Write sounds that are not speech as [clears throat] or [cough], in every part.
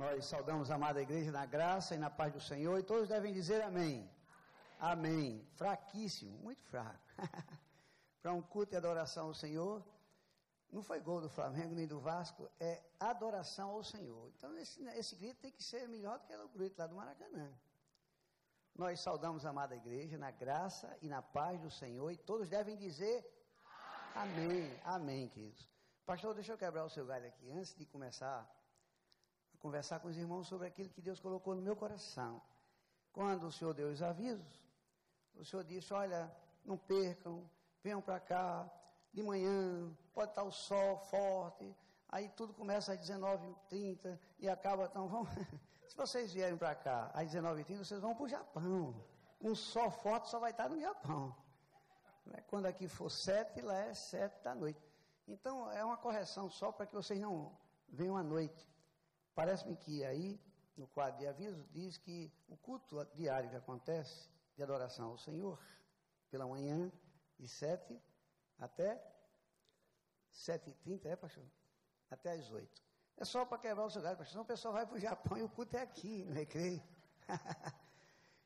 Nós saudamos a amada igreja na graça e na paz do Senhor e todos devem dizer amém. Amém. amém. Fraquíssimo, muito fraco. [laughs] Para um culto e adoração ao Senhor, não foi gol do Flamengo nem do Vasco, é adoração ao Senhor. Então esse, esse grito tem que ser melhor do que o grito lá do Maracanã. Nós saudamos a amada igreja na graça e na paz do Senhor e todos devem dizer amém. Amém, amém queridos. Pastor, deixa eu quebrar o seu galho aqui antes de começar conversar com os irmãos sobre aquilo que Deus colocou no meu coração. Quando o Senhor deu os avisos, o Senhor disse: Olha, não percam, venham para cá, de manhã, pode estar o sol forte, aí tudo começa às 19h30 e acaba, então vão. [laughs] Se vocês vierem para cá às 19h30, vocês vão para o Japão. Um sol forte só vai estar no Japão. Né? Quando aqui for sete, lá é sete da noite. Então é uma correção só para que vocês não venham à noite. Parece-me que aí, no quadro de aviso, diz que o culto diário que acontece de adoração ao Senhor, pela manhã, de sete até sete e trinta, é, pastor? Até às oito. É só para quebrar o seu pastor. Senão o pessoal vai para o Japão e o culto é aqui, no recreio. [laughs]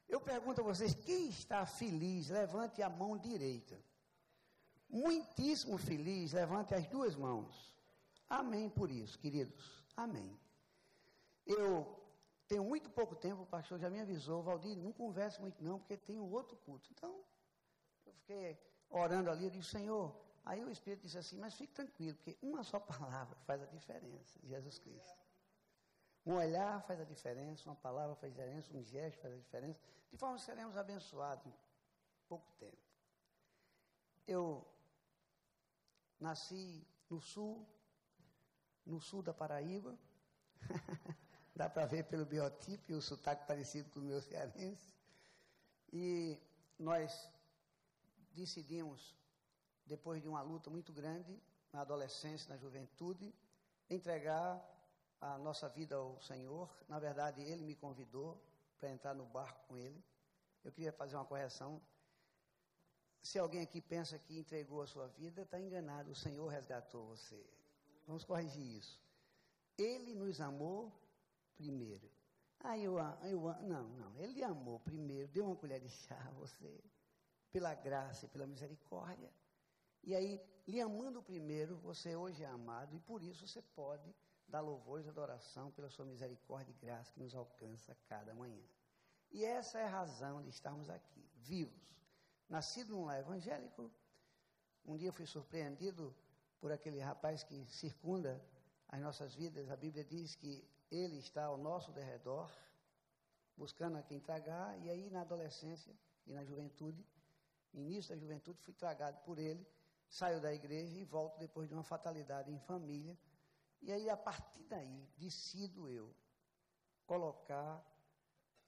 Eu pergunto a vocês, quem está feliz, levante a mão direita. Muitíssimo feliz, levante as duas mãos. Amém por isso, queridos. Amém. Eu tenho muito pouco tempo, o pastor já me avisou, Valdir, não converse muito não, porque tem um outro culto. Então, eu fiquei orando ali, eu disse, Senhor, aí o Espírito disse assim, mas fique tranquilo, porque uma só palavra faz a diferença, Jesus Cristo. Um olhar faz a diferença, uma palavra faz a diferença, um gesto faz a diferença, de forma que seremos abençoados em pouco tempo. Eu nasci no sul, no sul da Paraíba, [laughs] Dá para ver pelo biotipo e o sotaque parecido com o meu cearense. E nós decidimos, depois de uma luta muito grande, na adolescência, na juventude, entregar a nossa vida ao Senhor. Na verdade, Ele me convidou para entrar no barco com Ele. Eu queria fazer uma correção. Se alguém aqui pensa que entregou a sua vida, está enganado. O Senhor resgatou você. Vamos corrigir isso. Ele nos amou primeiro. Ah, eu, eu não, não. Ele amou primeiro, deu uma colher de chá a você, pela graça e pela misericórdia. E aí, lhe amando primeiro, você hoje é amado e por isso você pode dar louvores e adoração pela sua misericórdia e graça que nos alcança cada manhã. E essa é a razão de estarmos aqui, vivos. Nascido num lar evangélico, um dia fui surpreendido por aquele rapaz que circunda as nossas vidas. A Bíblia diz que ele está ao nosso derredor, buscando a quem tragar, e aí na adolescência e na juventude, início da juventude, fui tragado por ele, saio da igreja e volto depois de uma fatalidade em família, e aí a partir daí decido eu colocar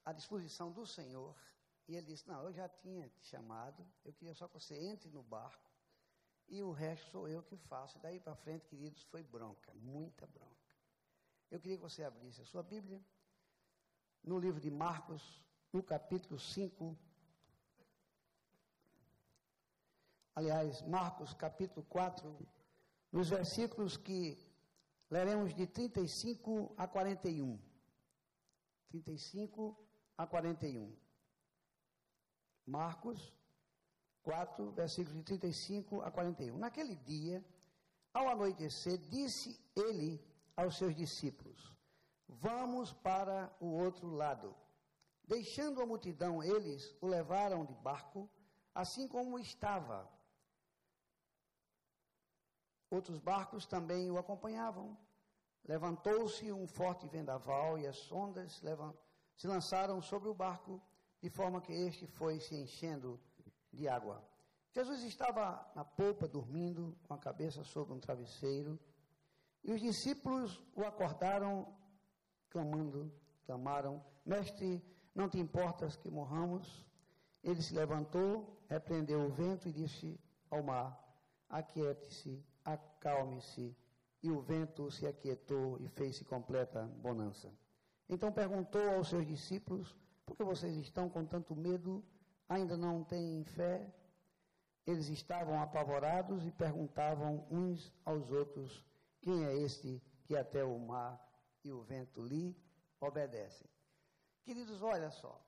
à disposição do Senhor, e ele disse, não, eu já tinha te chamado, eu queria só que você entre no barco, e o resto sou eu que faço. E daí para frente, queridos, foi bronca, muita bronca. Eu queria que você abrisse a sua Bíblia no livro de Marcos, no capítulo 5. Aliás, Marcos, capítulo 4, nos versículos que leremos de 35 a 41. 35 a 41. Marcos 4, versículos de 35 a 41. Naquele dia, ao anoitecer, disse ele aos seus discípulos: Vamos para o outro lado. Deixando a multidão, eles o levaram de barco, assim como estava. Outros barcos também o acompanhavam. Levantou-se um forte vendaval e as ondas se lançaram sobre o barco, de forma que este foi se enchendo de água. Jesus estava na polpa dormindo, com a cabeça sobre um travesseiro. E os discípulos o acordaram, clamando, clamaram: Mestre, não te importas que morramos? Ele se levantou, repreendeu o vento e disse ao mar: Aquiete-se, acalme-se. E o vento se aquietou e fez-se completa bonança. Então perguntou aos seus discípulos: Por que vocês estão com tanto medo? Ainda não têm fé? Eles estavam apavorados e perguntavam uns aos outros: quem é este que até o mar e o vento lhe obedecem. Queridos, olha só.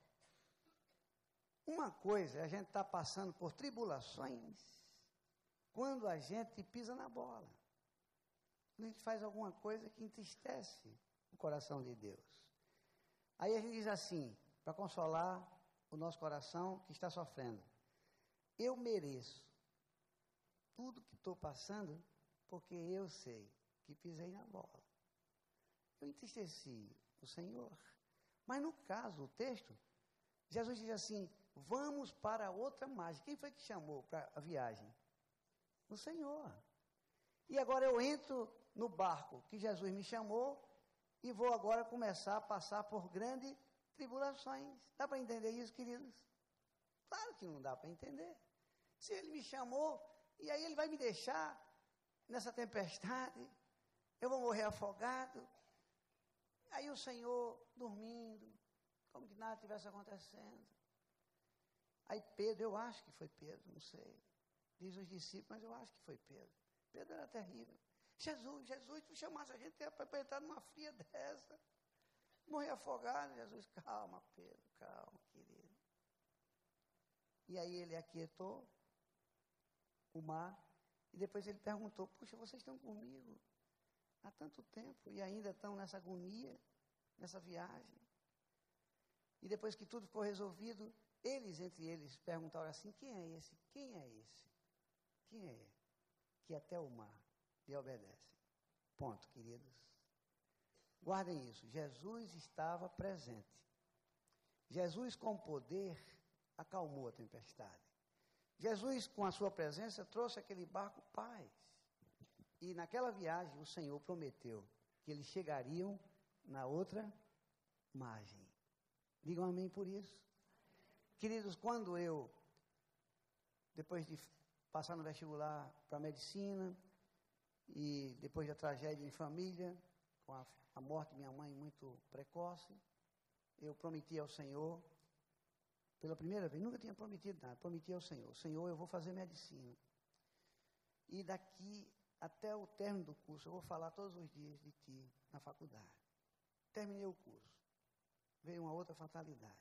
Uma coisa é a gente estar tá passando por tribulações quando a gente pisa na bola. Quando a gente faz alguma coisa que entristece o coração de Deus. Aí a gente diz assim, para consolar o nosso coração que está sofrendo: Eu mereço tudo que estou passando porque eu sei que pisei na bola. Eu entristeci o Senhor. Mas no caso, o texto, Jesus diz assim: vamos para outra margem. Quem foi que chamou para a viagem? O Senhor. E agora eu entro no barco que Jesus me chamou e vou agora começar a passar por grandes tribulações. Dá para entender isso, queridos? Claro que não dá para entender. Se ele me chamou, e aí ele vai me deixar nessa tempestade, eu vou morrer afogado. Aí o Senhor dormindo, como que nada tivesse acontecendo. Aí Pedro, eu acho que foi Pedro, não sei. Diz os discípulos, mas eu acho que foi Pedro. Pedro era terrível. Jesus, Jesus, tu chamasse a gente para entrar numa fria [laughs] dessa. Morrer afogado, Jesus, calma, Pedro, calma, querido. E aí ele aquietou o mar, e depois ele perguntou, puxa, vocês estão comigo há tanto tempo e ainda estão nessa agonia, nessa viagem. E depois que tudo ficou resolvido, eles entre eles perguntaram assim: quem é esse? Quem é esse? Quem é? Que até o mar lhe obedece. Ponto, queridos. Guardem isso. Jesus estava presente. Jesus, com poder, acalmou a tempestade. Jesus, com a sua presença, trouxe aquele barco paz. E naquela viagem, o Senhor prometeu que eles chegariam na outra margem. Digam amém por isso. Queridos, quando eu, depois de passar no vestibular para medicina, e depois da tragédia em família, com a, a morte de minha mãe muito precoce, eu prometi ao Senhor, pela primeira vez, nunca tinha prometido nada, prometi ao Senhor, Senhor, eu vou fazer medicina. E daqui até o término do curso, eu vou falar todos os dias de ti na faculdade. Terminei o curso. Veio uma outra fatalidade.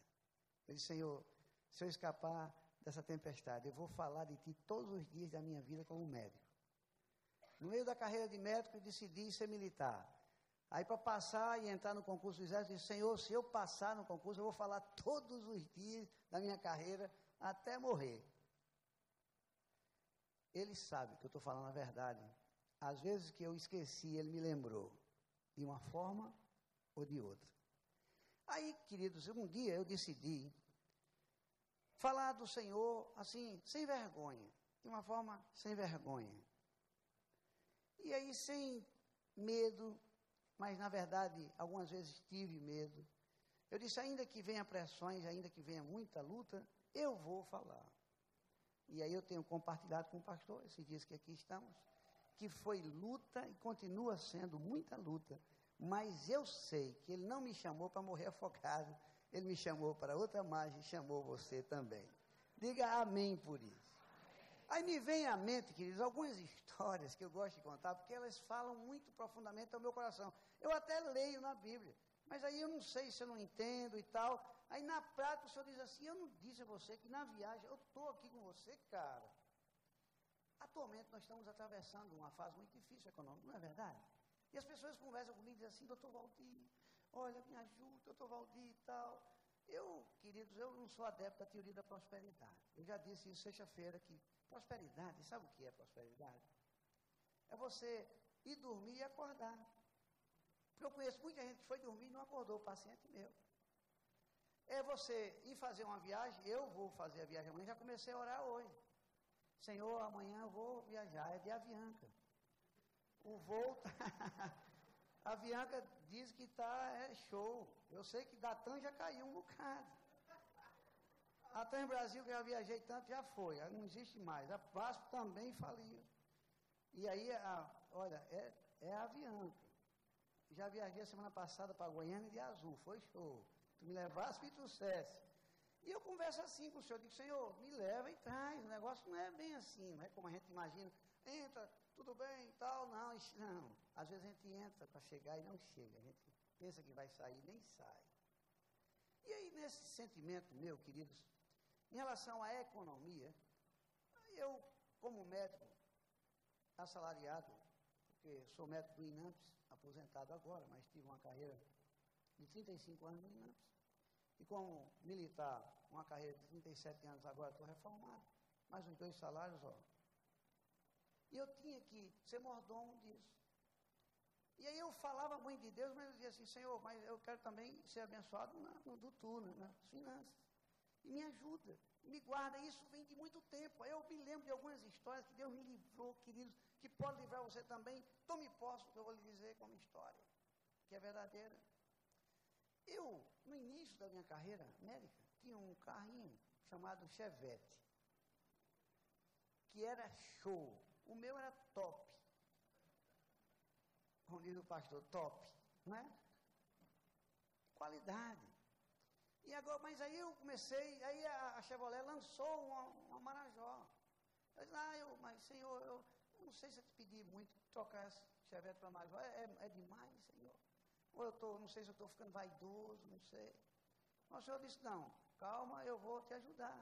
Eu disse, Senhor, se eu escapar dessa tempestade, eu vou falar de ti todos os dias da minha vida como médico. No meio da carreira de médico, eu decidi ser militar. Aí, para passar e entrar no concurso do exército, eu disse, Senhor, se eu passar no concurso, eu vou falar todos os dias da minha carreira até morrer. Ele sabe que eu estou falando a verdade. Às vezes que eu esqueci, ele me lembrou, de uma forma ou de outra. Aí, queridos, um dia eu decidi falar do Senhor assim, sem vergonha, de uma forma sem vergonha. E aí, sem medo, mas na verdade, algumas vezes tive medo. Eu disse: ainda que venha pressões, ainda que venha muita luta, eu vou falar. E aí eu tenho compartilhado com o pastor esses dias que aqui estamos, que foi luta e continua sendo muita luta, mas eu sei que ele não me chamou para morrer afogado, ele me chamou para outra margem, chamou você também. Diga amém por isso. Aí me vem à mente, queridos, algumas [laughs] histórias que eu gosto de contar, porque elas falam muito profundamente ao meu coração. Eu até leio na Bíblia, mas aí eu não sei se eu não entendo e tal. Aí na prática o Senhor diz assim: Eu não disse a você que na viagem eu estou aqui com você, cara. Atualmente nós estamos atravessando uma fase muito difícil econômica, não é verdade? E as pessoas conversam comigo e dizem assim: Doutor Valdir, olha, me ajuda, doutor Valdir e tal. Eu, queridos, eu não sou adepto da teoria da prosperidade. Eu já disse isso sexta-feira que prosperidade, sabe o que é prosperidade? É você ir dormir e acordar. Porque eu conheço muita gente que foi dormir e não acordou, paciente meu. É você ir fazer uma viagem, eu vou fazer a viagem amanhã, já comecei a orar hoje. Senhor, amanhã eu vou viajar, é de Avianca. O voo, tá... a [laughs] Avianca diz que está é show. Eu sei que da TAM já caiu um bocado. A TAM Brasil, que eu viajei tanto, já foi, não existe mais. A Vasco também faliu. E aí, a, olha, é, é Avianca. Já viajei a semana passada para Goiânia de azul, foi show. Tu me levasse e trouxesse. E eu converso assim com o senhor, digo, Senhor, me leva e traz. O negócio não é bem assim, não é como a gente imagina. Entra, tudo bem e tal. Não, não. Às vezes a gente entra para chegar e não chega. A gente pensa que vai sair, nem sai. E aí, nesse sentimento meu, queridos, em relação à economia, eu, como médico, assalariado, porque sou médico do INAMPS, aposentado agora, mas tive uma carreira de 35 anos no INAMPS, e como militar, uma carreira de 37 anos agora, estou reformado, mais uns dois salários, ó. E eu tinha que ser mordomo disso. E aí eu falava muito de Deus, mas eu dizia assim, Senhor, mas eu quero também ser abençoado na, no do turno, nas finanças. E me ajuda, me guarda. Isso vem de muito tempo. Eu me lembro de algumas histórias que Deus me livrou, queridos, que pode livrar você também. Tome posse que eu vou lhe dizer como história, que é verdadeira. Eu, no início da minha carreira médica, tinha um carrinho chamado Chevette, que era show. O meu era top como diz o pastor, top, não é? Qualidade. E agora, mas aí eu comecei, aí a, a Chevrolet lançou uma, uma Marajó. Eu disse, ah, eu, mas senhor, eu, eu não sei se eu te pedi muito trocar essa Chevette para Marajó. É, é, é, demais, senhor. Ou eu tô, não sei se eu estou ficando vaidoso, não sei. Mas o senhor disse, não, calma, eu vou te ajudar.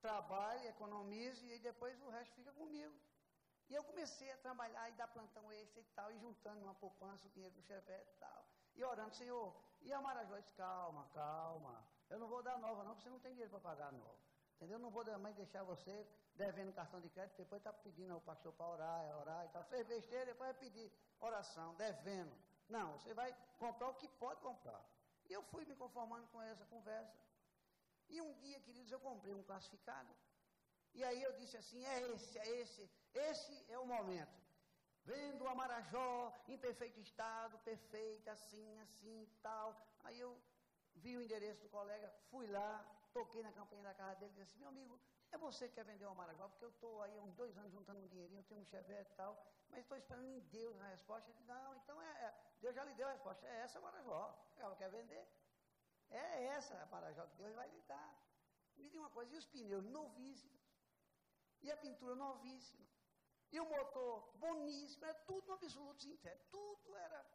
Trabalhe, economize e depois o resto fica comigo. E eu comecei a trabalhar e dar plantão extra e tal, e juntando uma poupança, o dinheiro do chevette e tal. E orando, Senhor, e a Marajó disse, calma, calma, eu não vou dar nova não, porque você não tem dinheiro para pagar nova. Entendeu? Eu não vou mais deixar você devendo cartão de crédito, depois está pedindo ao pastor para orar, orar e tal. Fez besteira, depois vai pedir oração, devendo. Não, você vai comprar o que pode comprar. E eu fui me conformando com essa conversa. E um dia, queridos, eu comprei um classificado e aí eu disse assim: é esse, é esse, esse é o momento. Vendo a Marajó em perfeito estado, perfeita, assim, assim, tal. Aí eu vi o endereço do colega, fui lá, toquei na campanha da casa dele e disse meu amigo, é você que quer vender uma Marajó? Porque eu estou aí há uns dois anos juntando um dinheirinho, eu tenho um chevette e tal, mas estou esperando em Deus a resposta. Ele disse: não, então é, é, Deus já lhe deu a resposta, é essa a Marajó. Ela quer vender. É essa a Marajó que Deus vai lhe dar. Me diga uma coisa, e os pneus novíssimos? E a pintura novíssima. E o motor boníssimo, era tudo no absoluto sintético. Tudo era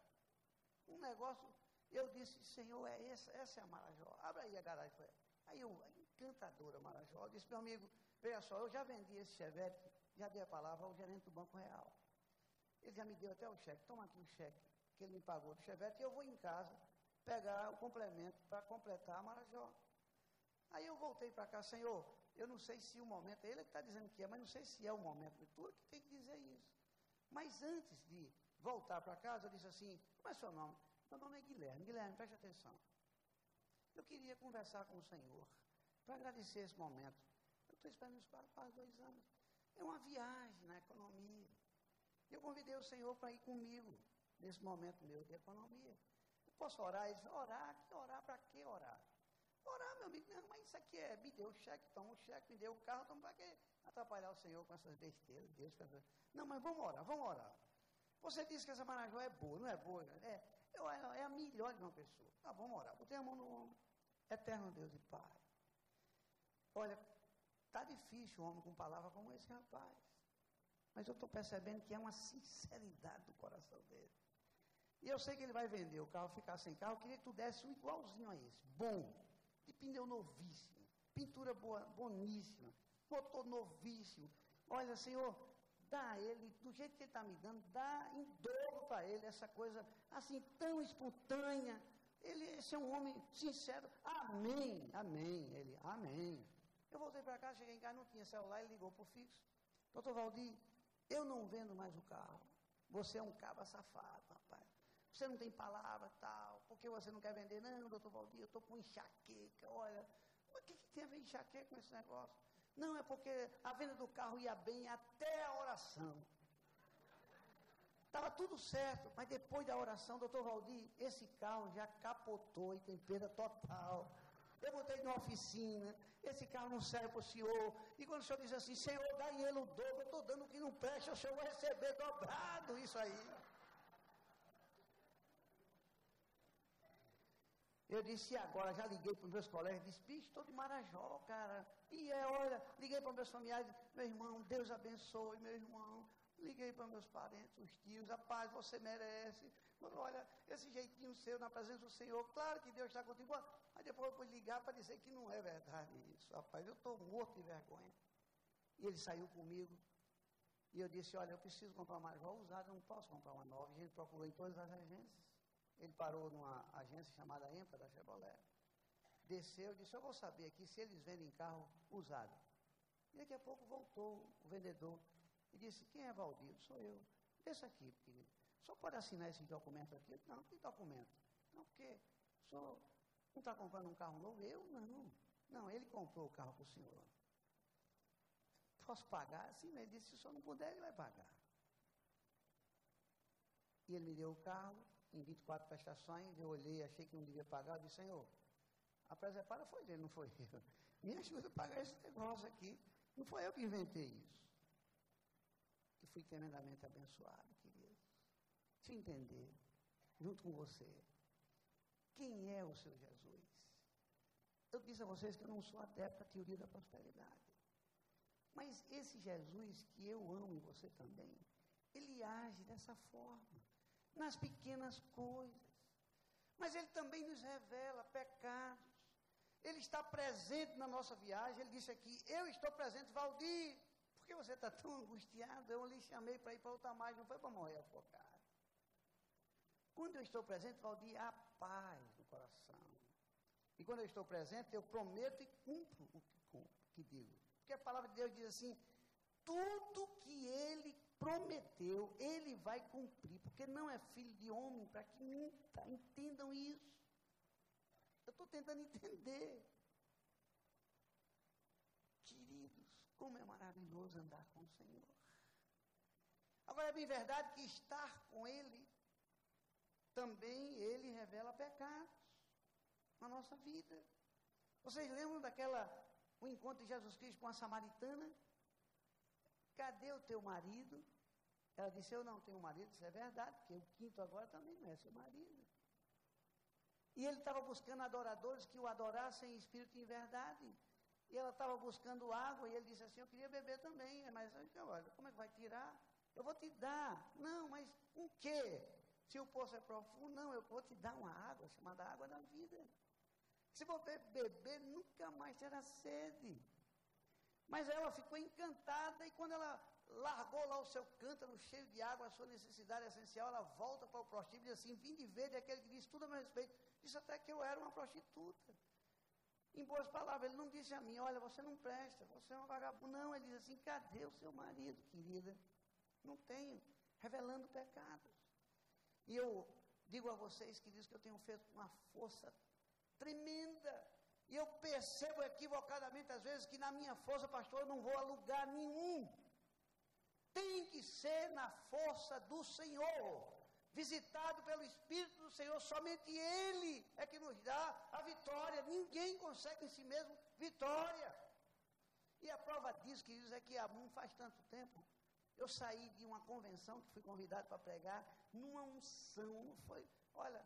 um negócio. Eu disse, Senhor, é essa, essa é a Marajó. Abra aí a garagem. Aí eu, encantadora Marajó, eu disse, meu amigo, veja só, eu já vendi esse Chevette, já dei a palavra ao gerente do Banco Real. Ele já me deu até o cheque, toma aqui o cheque que ele me pagou do Chevette, e eu vou em casa pegar o complemento para completar a Marajó. Aí eu voltei para cá, Senhor, eu não sei se o momento, ele que está dizendo que é, mas não sei se é o momento. Tu que tem que dizer isso. Mas antes de voltar para casa, eu disse assim: Como é seu nome? Meu nome é Guilherme. Guilherme, preste atenção. Eu queria conversar com o Senhor para agradecer esse momento. Eu estou esperando isso para dois anos. É uma viagem na economia. Eu convidei o Senhor para ir comigo nesse momento meu de economia. Eu posso orar? Ele disse, orar? Que orar? Para que orar? Orar, meu amigo, não, mas isso aqui é, me deu o cheque, toma o cheque, me deu o carro, toma para quê? Atrapalhar o Senhor com essas besteiras, Deus, não, mas vamos orar, vamos orar. Você disse que essa Marajó é boa, não é boa? É, é a melhor de uma pessoa. Ah, vamos orar, botei a mão no ombro. Eterno Deus e Pai. Olha, tá difícil um homem com palavra como esse rapaz. Mas eu estou percebendo que é uma sinceridade do coração dele. E eu sei que ele vai vender o carro, ficar sem carro. Eu queria que tu desse um igualzinho a esse. Bom de pneu novíssimo, pintura boa, boníssima, motor novíssimo. Olha, Senhor, dá a ele, do jeito que ele está me dando, dá em dobro para ele essa coisa assim tão espontânea. Ele esse é um homem sincero. Amém, amém. Ele, amém. Eu voltei para casa, cheguei em casa, não tinha celular, ele ligou para o fixo. Doutor Valdir, eu não vendo mais o carro. Você é um caba safado. Você não tem palavra, tal. Por que você não quer vender? Não, doutor Valdir, eu estou com enxaqueca. Olha, o que, que tem a ver enxaqueca com esse negócio? Não, é porque a venda do carro ia bem até a oração. Estava tudo certo, mas depois da oração, doutor Valdir, esse carro já capotou e tem perda total. Eu botei na oficina, esse carro não serve para o senhor. E quando o senhor diz assim, senhor, dá ele o dobro, eu estou dando o que não presta, o senhor vai receber dobrado isso aí. Eu disse, e agora? Já liguei para os meus colegas, disse, bicho, estou de Marajó, cara. E é, olha, liguei para meus familiares, meu irmão, Deus abençoe, meu irmão. Liguei para meus parentes, os tios, rapaz, você merece. Olha, esse jeitinho seu na presença do Senhor, claro que Deus está contigo. Aí depois eu fui ligar para dizer que não é verdade isso. Rapaz, eu estou morto de vergonha. E ele saiu comigo. E eu disse, olha, eu preciso comprar uma igual usada, não posso comprar uma nova. E ele procurou em todas as agências. Ele parou numa agência chamada EMPA da Chevrolet. Desceu e disse, eu vou saber aqui se eles vendem carro usado. E daqui a pouco voltou o vendedor e disse, quem é Valdir? Sou eu. Desça aqui, querido. Só pode assinar esse documento aqui? Não, que documento? Não, porque o senhor não está comprando um carro novo? Eu não. Não, ele comprou o carro para o senhor. Posso pagar? Sim, ele disse, se o senhor não puder, ele vai pagar. E ele me deu o carro, em 24 prestações, eu olhei, achei que não devia pagar, eu disse, Senhor, a preservada foi dele, não foi eu. [laughs] Me ajuda a pagar esse negócio aqui. Não foi eu que inventei isso. E fui tremendamente abençoado, queridos. Deixa eu entender, junto com você, quem é o seu Jesus? Eu disse a vocês que eu não sou adepto à teoria da prosperidade. Mas esse Jesus que eu amo e você também, ele age dessa forma nas pequenas coisas. Mas Ele também nos revela pecados. Ele está presente na nossa viagem. Ele disse aqui: Eu estou presente, Valdir. Por que você está tão angustiado? Eu lhe chamei para ir para outra margem, não foi para morrer afogado. Quando eu estou presente, Valdir, há paz no coração. E quando eu estou presente, eu prometo e cumpro o que, que digo. Porque a palavra de Deus diz assim: tudo que ele prometeu, ele vai cumprir, porque não é filho de homem para que minta. Entendam isso. Eu estou tentando entender. Queridos, como é maravilhoso andar com o Senhor. Agora é bem verdade que estar com Ele, também Ele revela pecados na nossa vida. Vocês lembram daquela, o encontro de Jesus Cristo com a samaritana? Cadê o teu marido? Ela disse, eu não tenho marido, isso é verdade, porque o quinto agora também não é seu marido. E ele estava buscando adoradores que o adorassem em espírito e em verdade. E ela estava buscando água, e ele disse assim, eu queria beber também. Mas eu disse, olha, como é que vai tirar? Eu vou te dar. Não, mas o quê? Se o poço é profundo, não, eu vou te dar uma água chamada água da vida. Se você beber, nunca mais terá sede. Mas ela ficou encantada e quando ela largou lá o seu cântaro cheio de água, a sua necessidade essencial, ela volta para o prostíbulo e diz assim, vim de ver aquele que disse tudo a meu respeito. Disse até que eu era uma prostituta. Em boas palavras, ele não disse a mim, olha, você não presta, você é uma vagabunda. Não, ele diz assim, cadê o seu marido, querida? Não tenho, revelando pecados. E eu digo a vocês, queridos, que eu tenho feito uma força tremenda e eu percebo equivocadamente, às vezes, que na minha força, pastor, eu não vou a lugar nenhum. Tem que ser na força do Senhor, visitado pelo Espírito do Senhor. Somente Ele é que nos dá a vitória. Ninguém consegue em si mesmo vitória. E a prova disso, queridos, é que há não faz tanto tempo, eu saí de uma convenção que fui convidado para pregar, numa unção, foi? Olha,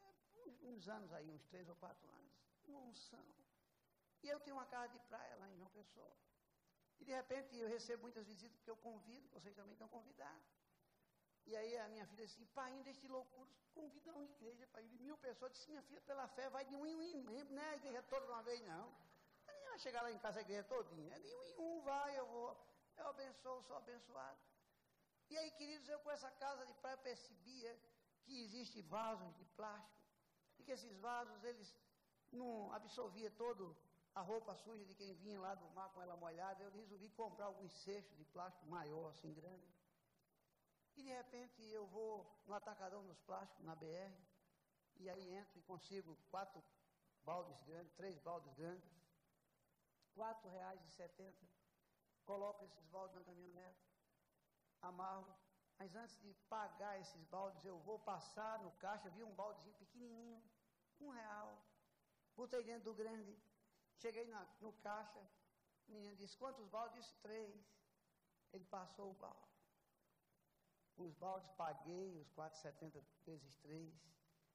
é, uns anos aí, uns três ou quatro anos uma unção. E eu tenho uma casa de praia lá em João Pessoa. E de repente eu recebo muitas visitas, porque eu convido, vocês também estão convidados. E aí a minha filha assim, pai, ainda este loucura, convida uma igreja para ir mil pessoas. Disse, minha filha, pela fé, vai de um em um em membro, não é a igreja toda de uma vez, não. Nem vai chegar lá em casa a igreja todinha. É de um em um, vai, eu vou. Eu abençoo, sou abençoado. E aí, queridos, eu com essa casa de praia percebia que existem vasos de plástico. E que esses vasos, eles não absorvia todo a roupa suja de quem vinha lá do mar com ela molhada, eu resolvi comprar alguns cestos de plástico maior, assim, grande. E de repente eu vou no atacadão dos plásticos, na BR, e aí entro e consigo quatro baldes grandes, três baldes grandes, quatro reais e setenta. Coloco esses baldes na caminhonete, amarro, mas antes de pagar esses baldes, eu vou passar no caixa, vi um baldezinho pequenininho, um real. Botei dentro do grande. Cheguei na, no caixa. O menino disse: Quantos baldes? Disse: Três. Ele passou o balde. Os baldes paguei, os 4,70 vezes três.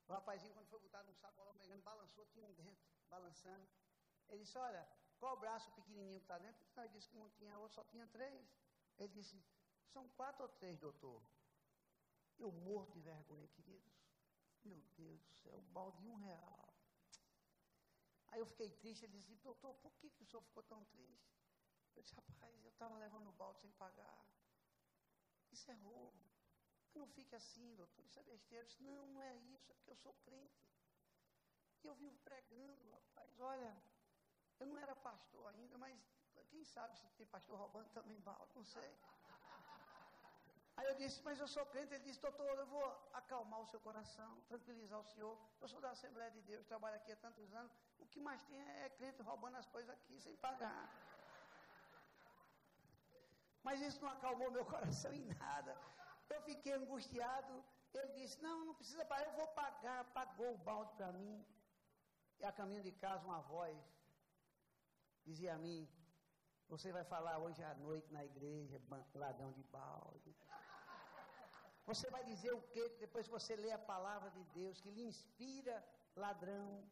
O rapazinho, quando foi botar num sacolão pegando, balançou, tinha um dentro, balançando. Ele disse: Olha, qual o braço pequenininho que está dentro? Ele disse que não tinha outro, só tinha três. Ele disse: São quatro ou três, doutor. Eu morto de vergonha, queridos. Meu Deus do céu, um balde de um real. Aí eu fiquei triste, ele disse, doutor, por que, que o senhor ficou tão triste? Eu disse, rapaz, eu estava levando o balde sem pagar. Isso é roubo. Não fique assim, doutor, isso é besteira. Eu disse, não, não é isso, é porque eu sou crente. E eu vivo pregando, rapaz, olha, eu não era pastor ainda, mas quem sabe se tem pastor roubando também balde, não sei. Aí eu disse, mas eu sou crente. Ele disse, doutor, eu vou acalmar o seu coração, tranquilizar o senhor. Eu sou da Assembleia de Deus, trabalho aqui há tantos anos. O que mais tem é crente roubando as coisas aqui sem pagar. Mas isso não acalmou meu [laughs] coração em nada. Eu fiquei angustiado. Ele disse, não, não precisa pagar, eu vou pagar. Pagou o balde para mim. E a caminho de casa, uma voz dizia a mim, você vai falar hoje à noite na igreja, ladrão de balde. Você vai dizer o que depois que você lê a palavra de Deus, que lhe inspira ladrão.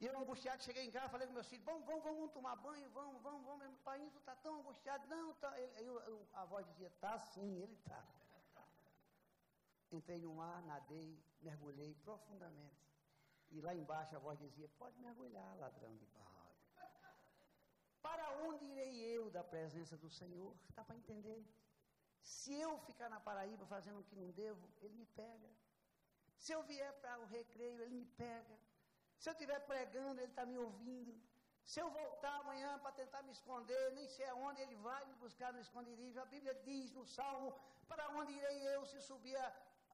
E eu angustiado, cheguei em casa, falei com meus filhos, vamos, vamos, vamos tomar banho, vamos, vamos, vamos, meu pai está tão angustiado. Não, tá. Ele, eu, eu, a voz dizia, tá sim, ele está. Entrei no mar, nadei, mergulhei profundamente. E lá embaixo a voz dizia, pode mergulhar, ladrão de balde. Para onde irei eu da presença do Senhor? Dá para entender? Se eu ficar na Paraíba fazendo o que não devo, ele me pega. Se eu vier para o recreio, ele me pega. Se eu estiver pregando, ele está me ouvindo. Se eu voltar amanhã para tentar me esconder, nem sei aonde ele vai me buscar no esconderijo. A Bíblia diz no Salmo: Para onde irei eu se subir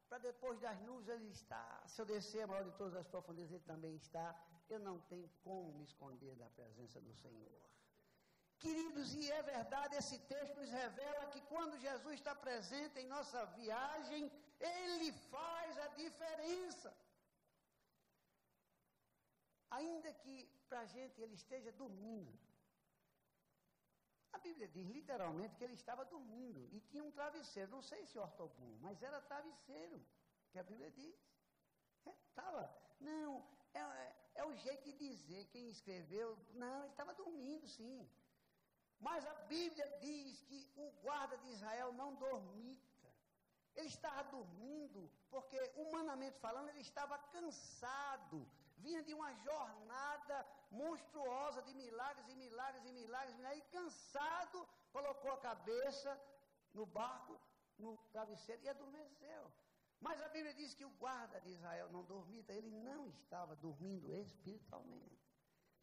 para depois das nuvens? Ele está. Se eu descer a maior de todas as profundezas, ele também está. Eu não tenho como me esconder da presença do Senhor. Queridos, e é verdade, esse texto nos revela que quando Jesus está presente em nossa viagem, ele faz a diferença. Ainda que para a gente ele esteja dormindo. A Bíblia diz literalmente que ele estava dormindo e tinha um travesseiro, não sei se ortobum, mas era travesseiro, que a Bíblia diz. Estava. É, não, é, é, é o jeito de dizer, quem escreveu, não, ele estava dormindo sim. Mas a Bíblia diz que o guarda de Israel não dormita. Ele estava dormindo, porque, humanamente falando, ele estava cansado. Vinha de uma jornada monstruosa de milagres e milagres e milagres, milagres e cansado, colocou a cabeça no barco, no travesseiro e adormeceu. Mas a Bíblia diz que o guarda de Israel não dormita, ele não estava dormindo espiritualmente.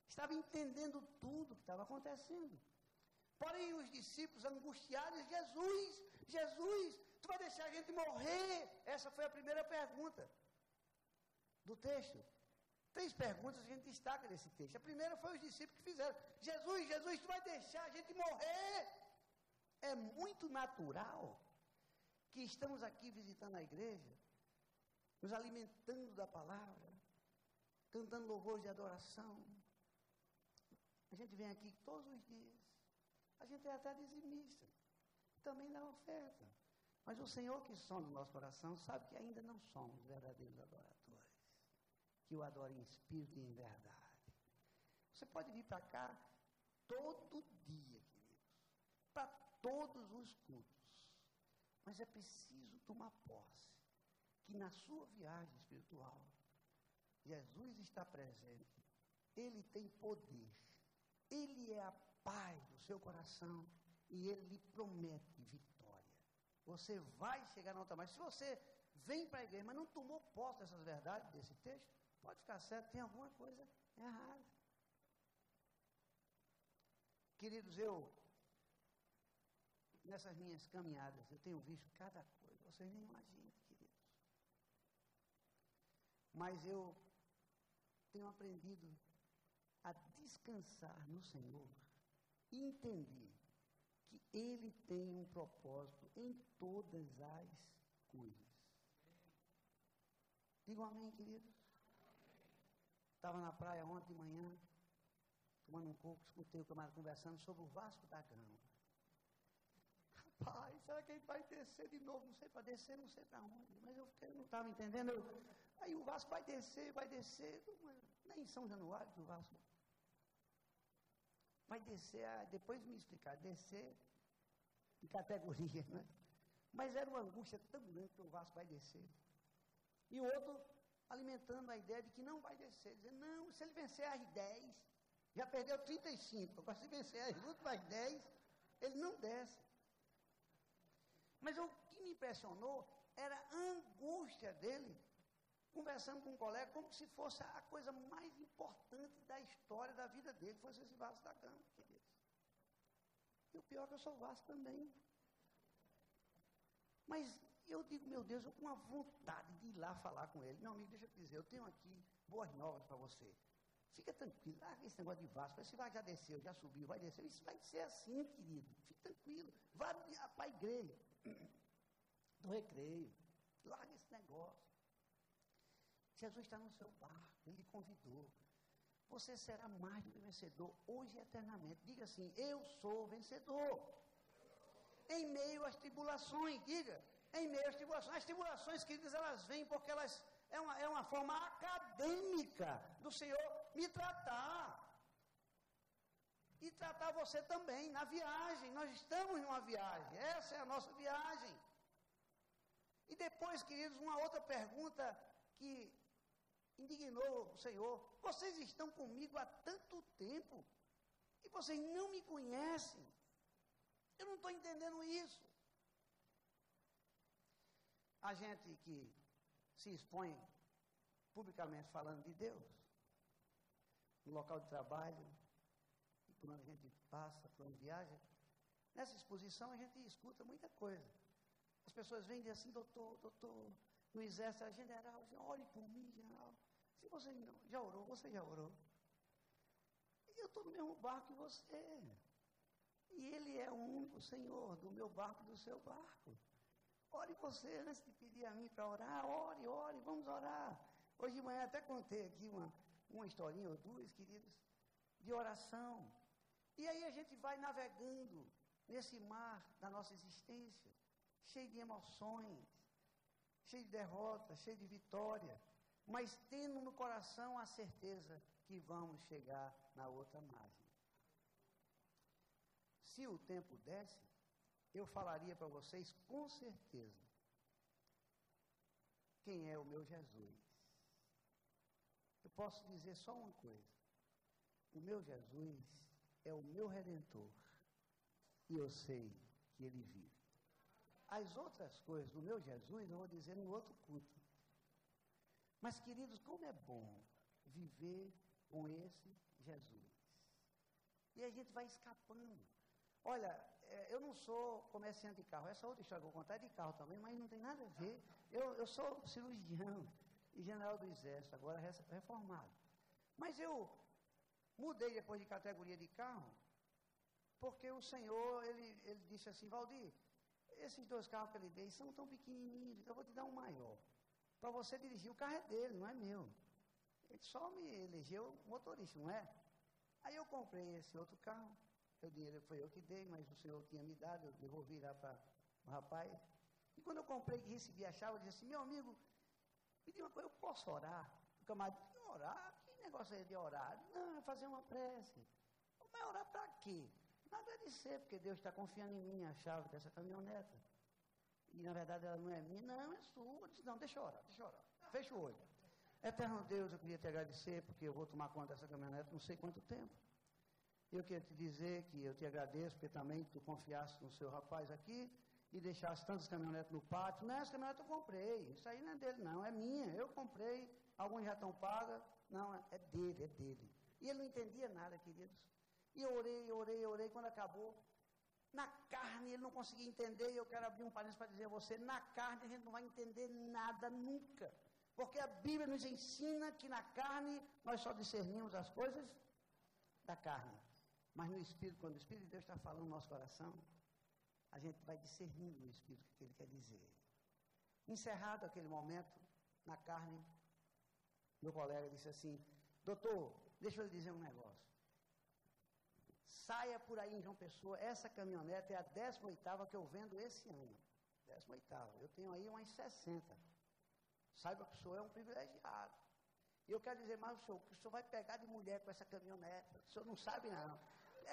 Estava entendendo tudo o que estava acontecendo. Porém, os discípulos angustiados, Jesus, Jesus, tu vai deixar a gente morrer? Essa foi a primeira pergunta do texto. Três perguntas a gente destaca nesse texto. A primeira foi os discípulos que fizeram: Jesus, Jesus, tu vai deixar a gente morrer? É muito natural que estamos aqui visitando a igreja, nos alimentando da palavra, cantando louvores de adoração. A gente vem aqui todos os dias. A gente é até dizimista, também dá oferta. Mas o Senhor que sonda o nosso coração sabe que ainda não somos verdadeiros adoradores, que o adorem em espírito e em verdade. Você pode vir para cá todo dia, queridos, para todos os cultos. Mas é preciso tomar posse que na sua viagem espiritual, Jesus está presente, Ele tem poder, Ele é a paz do seu coração e ele lhe promete vitória. Você vai chegar na outra margem. Se você vem para a igreja, mas não tomou posse dessas verdades, desse texto, pode ficar certo, tem alguma coisa errada. Queridos, eu, nessas minhas caminhadas, eu tenho visto cada coisa, vocês nem imaginam, queridos. Mas eu tenho aprendido a descansar no Senhor entender que Ele tem um propósito em todas as coisas. Digo amém, queridos? Estava na praia ontem de manhã, tomando um coco, escutei o camarada conversando sobre o Vasco da Gama. Rapaz, será que ele vai descer de novo? Não sei para descer, não sei para onde. Mas eu não estava entendendo. Aí o Vasco vai descer, vai descer. Nem em São Januário que o Vasco vai descer, a, depois me explicar, descer de categoria, né? Mas era uma angústia tão grande que o Vasco vai descer. E o outro alimentando a ideia de que não vai descer, dizendo, não, se ele vencer as 10, já perdeu 35, agora se vencer as últimas 10, ele não desce. Mas o que me impressionou era a angústia dele, conversando com um colega, como se fosse a coisa mais importante da história da vida dele, fosse esse vaso da cama, queridos. E o pior é que eu sou Vasco também. Mas eu digo, meu Deus, eu com uma vontade de ir lá falar com ele. Meu amigo, deixa eu te dizer, eu tenho aqui boas novas para você. Fica tranquilo, larga esse negócio de Vasco. Esse vai já desceu, já subiu, vai descer. Isso vai ser assim, querido. Fique tranquilo. Vá para a igreja [clears throat] do recreio. Larga esse negócio. Jesus está no seu barco, ele convidou. Você será mais do que vencedor, hoje e eternamente. Diga assim: Eu sou vencedor. Em meio às tribulações, diga, em meio às tribulações. As tribulações, queridas, elas vêm porque elas é uma, é uma forma acadêmica do Senhor me tratar. E tratar você também na viagem. Nós estamos numa viagem. Essa é a nossa viagem. E depois, queridos, uma outra pergunta que indignou o Senhor. Vocês estão comigo há tanto tempo e vocês não me conhecem. Eu não estou entendendo isso. A gente que se expõe publicamente falando de Deus, no local de trabalho, onde a gente passa, onde viaja, nessa exposição a gente escuta muita coisa. As pessoas vêm e dizem assim, doutor, doutor, no exército, é general, ore por mim, general. Se você já orou, você já orou. E eu estou no mesmo barco que você. E ele é o único Senhor do meu barco e do seu barco. Ore você antes de pedir a mim para orar, ore, ore, vamos orar. Hoje de manhã até contei aqui uma, uma historinha ou duas, queridos, de oração. E aí a gente vai navegando nesse mar da nossa existência, cheio de emoções, cheio de derrotas, cheio de vitória, mas tendo no coração a certeza que vamos chegar na outra margem. Se o tempo desse, eu falaria para vocês com certeza quem é o meu Jesus. Eu posso dizer só uma coisa: o meu Jesus é o meu redentor e eu sei que ele vive. As outras coisas do meu Jesus eu vou dizer no outro culto. Mas, queridos, como é bom viver com esse Jesus. E a gente vai escapando. Olha, é, eu não sou comerciante de carro. Essa outra história que eu vou contar é de carro também, mas não tem nada a ver. Eu, eu sou cirurgião e general do Exército, agora reformado. Mas eu mudei depois de categoria de carro, porque o Senhor, ele, ele disse assim, Valdir, esses dois carros que ele dei são tão pequenininhos, então eu vou te dar um maior. Para você dirigir, o carro é dele, não é meu. Ele só me elegeu motorista, não é? Aí eu comprei esse outro carro, o dinheiro foi eu que dei, mas o senhor tinha me dado, eu devolvi lá para o rapaz. E quando eu comprei e recebi a chave, eu disse assim, meu amigo, me diga uma coisa, eu posso orar? O camarada disse, orar? Que negócio é de orar? Não, é fazer uma prece. Mas orar para quê? Nada de ser, porque Deus está confiando em mim a chave dessa caminhoneta. E na verdade ela não é minha, não, é sua. Eu disse, não, deixa eu orar, deixa eu orar. Fecha o olho. Eterno Deus, eu queria te agradecer, porque eu vou tomar conta dessa caminhonete não sei quanto tempo. Eu queria te dizer que eu te agradeço, porque também tu confiaste no seu rapaz aqui e deixaste tantas caminhonetes no pátio. Não, essa caminhonete eu comprei. Isso aí não é dele, não. É minha. Eu comprei. Alguns já estão pagas. Não, é dele, é dele. E ele não entendia nada, queridos. E eu orei, orei, orei. Quando acabou, na carne ele não conseguia entender. E eu quero abrir um parênteses para dizer a você: na carne a gente não vai entender nada nunca. Porque a Bíblia nos ensina que na carne nós só discernimos as coisas da carne. Mas no Espírito, quando o Espírito de Deus está falando no nosso coração, a gente vai discernindo no Espírito o que ele quer dizer. Encerrado aquele momento, na carne, meu colega disse assim: Doutor, deixa eu lhe dizer um negócio. Saia por aí em João Pessoa, essa caminhonete é a 18 que eu vendo esse ano. 18. Eu tenho aí umas 60. Saiba que o senhor é um privilegiado. E eu quero dizer mais o senhor, o senhor vai pegar de mulher com essa caminhonete. O senhor não sabe, não.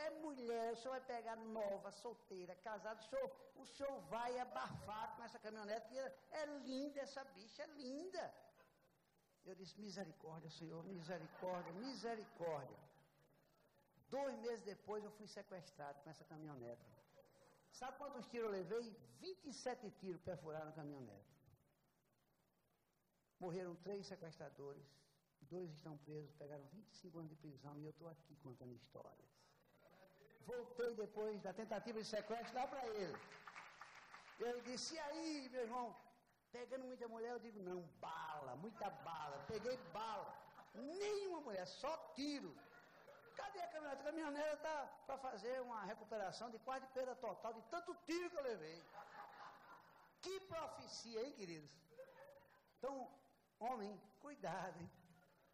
é mulher, o senhor vai pegar nova, solteira, casada, o senhor, o senhor vai abafar com essa caminhonete, é linda essa bicha, é linda. Eu disse, misericórdia, Senhor, misericórdia, misericórdia. Dois meses depois eu fui sequestrado com essa caminhonete. Sabe quantos tiros eu levei? 27 tiros perfuraram a caminhonete. Morreram três sequestradores, dois estão presos, pegaram 25 anos de prisão e eu estou aqui contando histórias. Voltei depois da tentativa de sequestro lá para ele. Ele disse, e aí, meu irmão, pegando muita mulher, eu digo, não, bala, muita bala. Peguei bala. Nenhuma mulher, só tiro. Cadê a caminhonete? A caminhonete está para fazer uma recuperação de quase perda total de tanto tiro que eu levei. Que profecia, hein, queridos? Então, homem, cuidado, hein?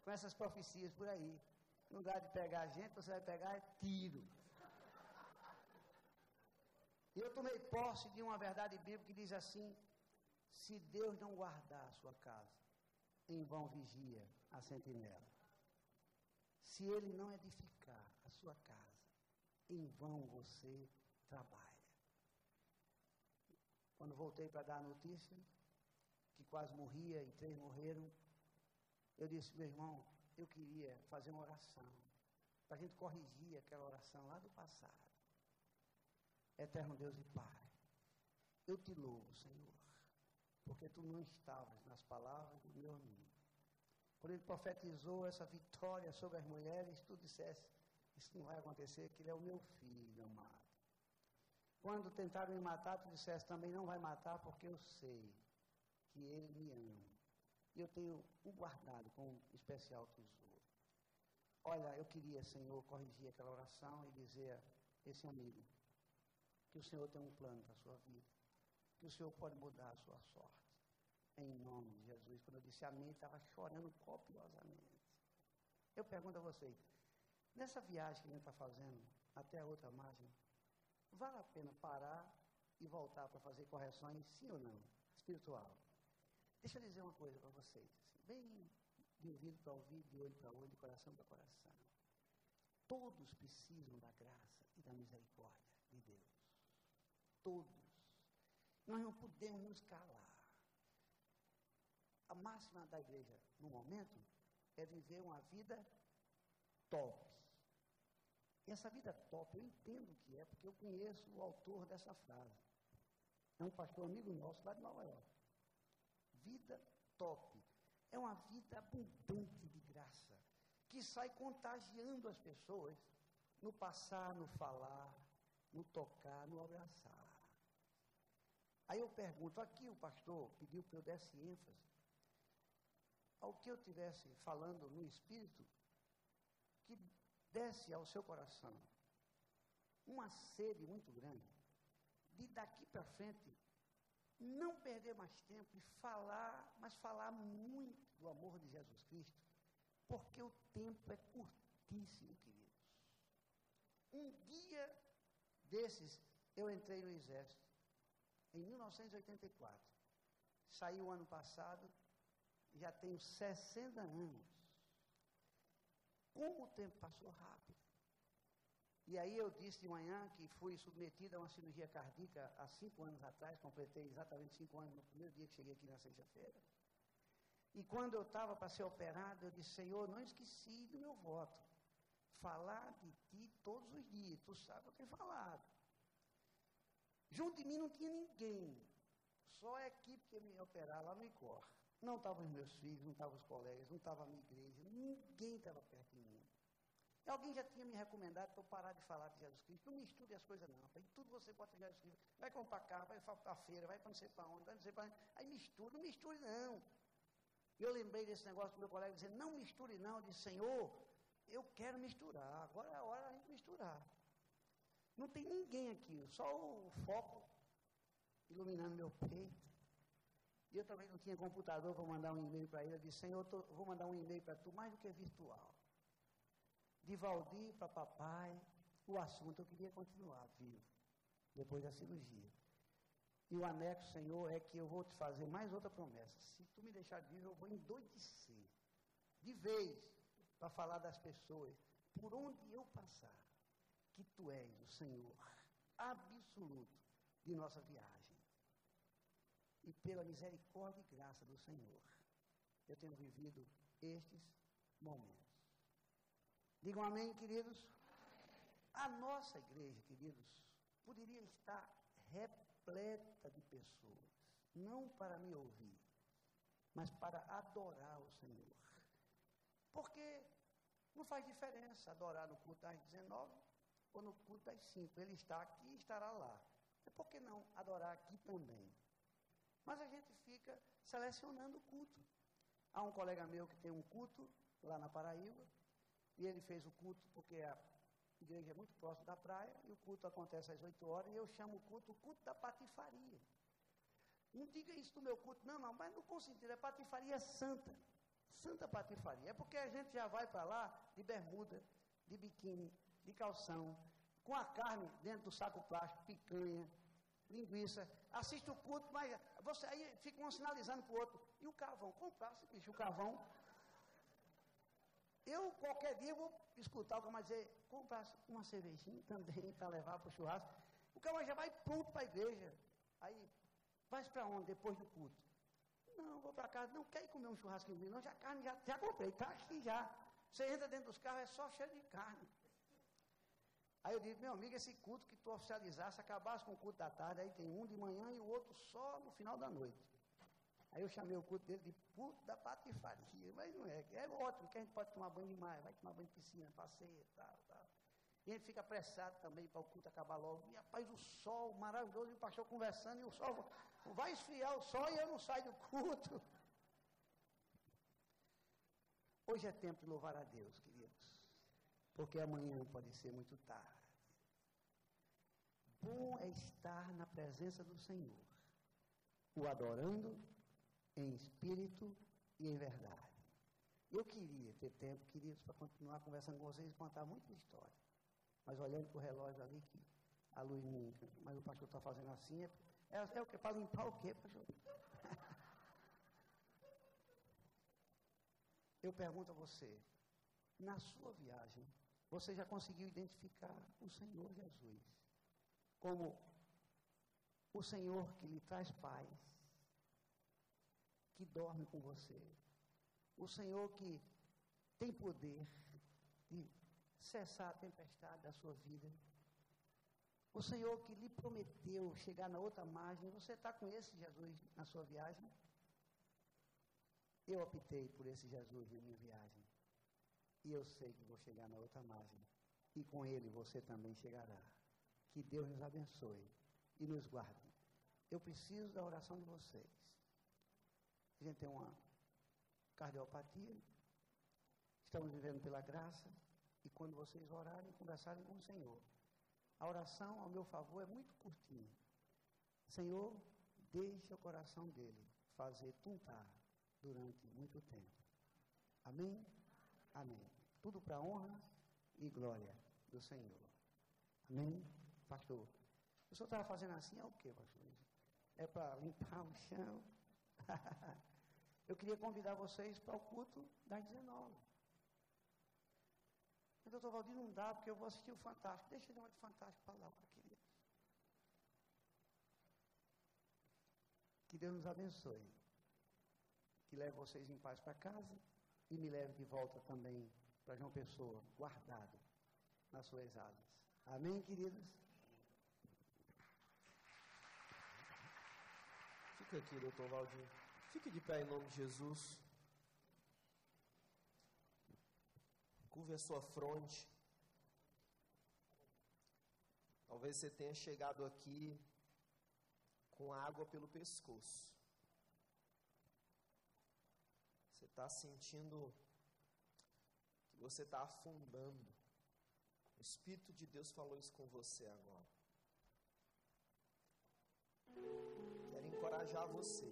Com essas profecias por aí. No lugar de pegar gente, você vai pegar tiro. E eu tomei posse de uma verdade bíblica que diz assim: se Deus não guardar a sua casa, em vão vigia a sentinela. Se ele não edificar a sua casa, em vão você trabalha. Quando voltei para dar a notícia, que quase morria e três morreram, eu disse, meu irmão, eu queria fazer uma oração, para a gente corrigir aquela oração lá do passado. Eterno Deus e Pai, eu te louvo, Senhor, porque tu não estavas nas palavras do meu amigo. Quando ele profetizou essa vitória sobre as mulheres, tu disseste, isso não vai acontecer, que ele é o meu filho amado. Quando tentaram me matar, tu disseste, também não vai matar, porque eu sei que ele me ama. E eu tenho o guardado com um especial tesouro. Olha, eu queria, Senhor, corrigir aquela oração e dizer a esse amigo, que o Senhor tem um plano para a sua vida, que o Senhor pode mudar a sua sorte. Em nome de Jesus. Quando eu disse amém, estava chorando copiosamente. Eu pergunto a vocês, nessa viagem que a gente está fazendo até a outra margem, vale a pena parar e voltar para fazer correções, sim ou não? Espiritual. Deixa eu dizer uma coisa para vocês, assim, bem de ouvido para ouvido, de olho para olho, de coração para coração. Todos precisam da graça e da misericórdia de Deus todos. Nós não podemos nos calar. A máxima da igreja, no momento, é viver uma vida top. E essa vida top, eu entendo o que é, porque eu conheço o autor dessa frase. É um pastor amigo nosso lá de Nova York. Vida top. É uma vida abundante de graça, que sai contagiando as pessoas no passar, no falar, no tocar, no abraçar. Aí eu pergunto, aqui o pastor pediu que eu desse ênfase ao que eu tivesse falando no Espírito, que desse ao seu coração uma sede muito grande, de daqui para frente não perder mais tempo e falar, mas falar muito do amor de Jesus Cristo, porque o tempo é curtíssimo, queridos. Um dia desses eu entrei no exército em 1984. Saiu o ano passado, já tenho 60 anos. Como o tempo passou rápido. E aí eu disse de manhã que fui submetido a uma cirurgia cardíaca há cinco anos atrás, completei exatamente cinco anos no primeiro dia que cheguei aqui na sexta-feira. E quando eu estava para ser operado, eu disse, Senhor, não esqueci do meu voto. Falar de ti todos os dias. Tu sabe o que eu tenho falado. Junto de mim não tinha ninguém. Só a equipe que me operar lá no ICOR. Não estavam os meus filhos, não estavam os colegas, não estava a minha igreja, ninguém estava perto de mim. E alguém já tinha me recomendado para eu parar de falar de Jesus Cristo. Não misture as coisas, não. Em tudo você bota Jesus Cristo. Vai comprar carro, vai para a feira, vai para não sei para onde, vai não sei para onde. Aí mistura, não misture, não. Eu lembrei desse negócio do meu colega dizendo, não misture, não. Eu disse, Senhor, eu quero misturar. Agora é a hora da gente misturar. Não tem ninguém aqui, só o foco iluminando meu peito. E eu também não tinha computador para mandar um e-mail para ele. Eu disse, Senhor, eu vou mandar um e-mail para tu, mais do que virtual. De Valdir para papai, o assunto eu queria continuar vivo, depois da cirurgia. E o anexo, Senhor, é que eu vou te fazer mais outra promessa. Se tu me deixar vivo, eu vou endoidecer. De vez, para falar das pessoas, por onde eu passar que tu és o Senhor absoluto de nossa viagem. E pela misericórdia e graça do Senhor, eu tenho vivido estes momentos. Digam amém, queridos? A nossa igreja, queridos, poderia estar repleta de pessoas, não para me ouvir, mas para adorar o Senhor. Porque não faz diferença adorar no culto às 19 ou no culto às 5. Ele está aqui e estará lá. E por que não adorar aqui também? Mas a gente fica selecionando o culto. Há um colega meu que tem um culto lá na Paraíba, e ele fez o culto porque a igreja é muito próximo da praia, e o culto acontece às 8 horas, e eu chamo o culto o culto da patifaria. Não diga isso no meu culto, não, não, mas não com é patifaria santa. Santa patifaria. É porque a gente já vai para lá de bermuda, de biquíni, de calção, com a carne dentro do saco plástico, picanha, linguiça, assiste o culto, mas você aí fica um sinalizando para o outro. E o carvão? Comprasse, bicho, o carvão. Eu, qualquer dia, vou escutar o camarada dizer, comprasse uma cervejinha também para levar para o churrasco. O camarada já vai pronto para a igreja. Aí, vai para onde depois do culto? Não, vou para casa. Não quer ir comer um churrasquinho? Não, já carne já, já comprei, está aqui já. Você entra dentro dos carros, é só cheio de carne. Aí eu digo, meu amigo, esse culto que tu oficializasse, acabasse com o culto da tarde, aí tem um de manhã e o outro só no final da noite. Aí eu chamei o culto dele de puto da patifaria, mas não é, é ótimo, que a gente pode tomar banho demais, vai tomar banho de piscina, passeio, tal, tal. E gente fica apressado também para o culto acabar logo. E rapaz, o sol maravilhoso, e o pastor conversando, e o sol vai esfriar o sol e eu não saio do culto. Hoje é tempo de louvar a Deus, queridos porque amanhã pode ser muito tarde. Bom é estar na presença do Senhor, o adorando em espírito e em verdade. Eu queria ter tempo, queridos, para continuar conversando com vocês e contar muita história. Mas olhando para o relógio ali, que a luz não. Mas o pastor está fazendo assim, é, é, é o que? Para limpar o quê, pastor? [laughs] Eu pergunto a você, na sua viagem, você já conseguiu identificar o Senhor Jesus como o Senhor que lhe traz paz, que dorme com você, o Senhor que tem poder de cessar a tempestade da sua vida, o Senhor que lhe prometeu chegar na outra margem, você está com esse Jesus na sua viagem? Eu optei por esse Jesus na minha viagem. E eu sei que vou chegar na outra margem. E com ele você também chegará. Que Deus nos abençoe e nos guarde. Eu preciso da oração de vocês. A gente tem uma cardiopatia. Estamos vivendo pela graça. E quando vocês orarem, conversarem com o Senhor. A oração ao meu favor é muito curtinha. Senhor, deixe o coração dele fazer tuntar durante muito tempo. Amém? Amém. Tudo para honra e glória do Senhor. Amém? Pastor. O senhor estava fazendo assim, é o quê, pastor? É para limpar o chão. [laughs] Eu queria convidar vocês para o culto das 19. Mas, doutor Valdir, não dá, porque eu vou assistir o Fantástico. Deixa eu de Fantástico para lá, querido. Que Deus nos abençoe. Que leve vocês em paz para casa e me leve de volta também para João Pessoa, guardado nas suas asas. Amém, queridos? Fica aqui, doutor Valdir. Fique de pé em nome de Jesus. Curve a sua fronte. Talvez você tenha chegado aqui com água pelo pescoço. Está sentindo que você está afundando. O Espírito de Deus falou isso com você agora. Quero encorajar você,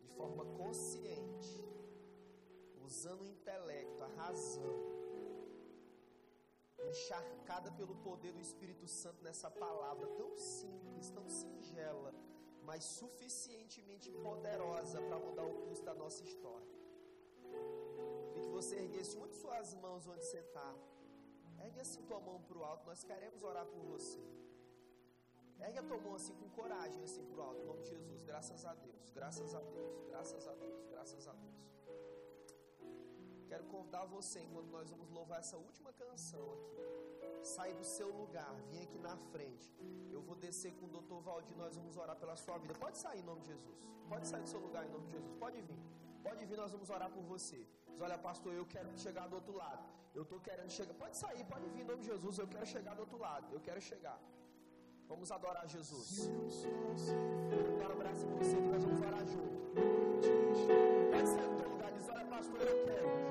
de forma consciente, usando o intelecto, a razão, encharcada pelo poder do Espírito Santo nessa palavra tão simples, tão singela mas suficientemente poderosa para mudar o curso da nossa história. E que você erguesse de suas mãos onde você está. Ergue assim tua mão para o alto, nós queremos orar por você. Ergue a tua mão assim com coragem, assim para o alto, em nome de Jesus. Graças a Deus, graças a Deus, graças a Deus, graças a Deus. Quero convidar você, enquanto nós vamos louvar essa última canção aqui. Sai do seu lugar, vem aqui na frente. Eu vou descer com o doutor Valdir, nós vamos orar pela sua vida. Pode sair em nome de Jesus. Pode sair do seu lugar em nome de Jesus. Pode vir. Pode vir, nós vamos orar por você. Diz, olha, pastor, eu quero chegar do outro lado. Eu estou querendo chegar. Pode sair, pode vir em nome de Jesus. Eu quero chegar do outro lado. Eu quero chegar. Vamos adorar Jesus. Para o braço você que nós vamos orar junto. Pode sair do teu lugar. Diz, olha, pastor, eu quero.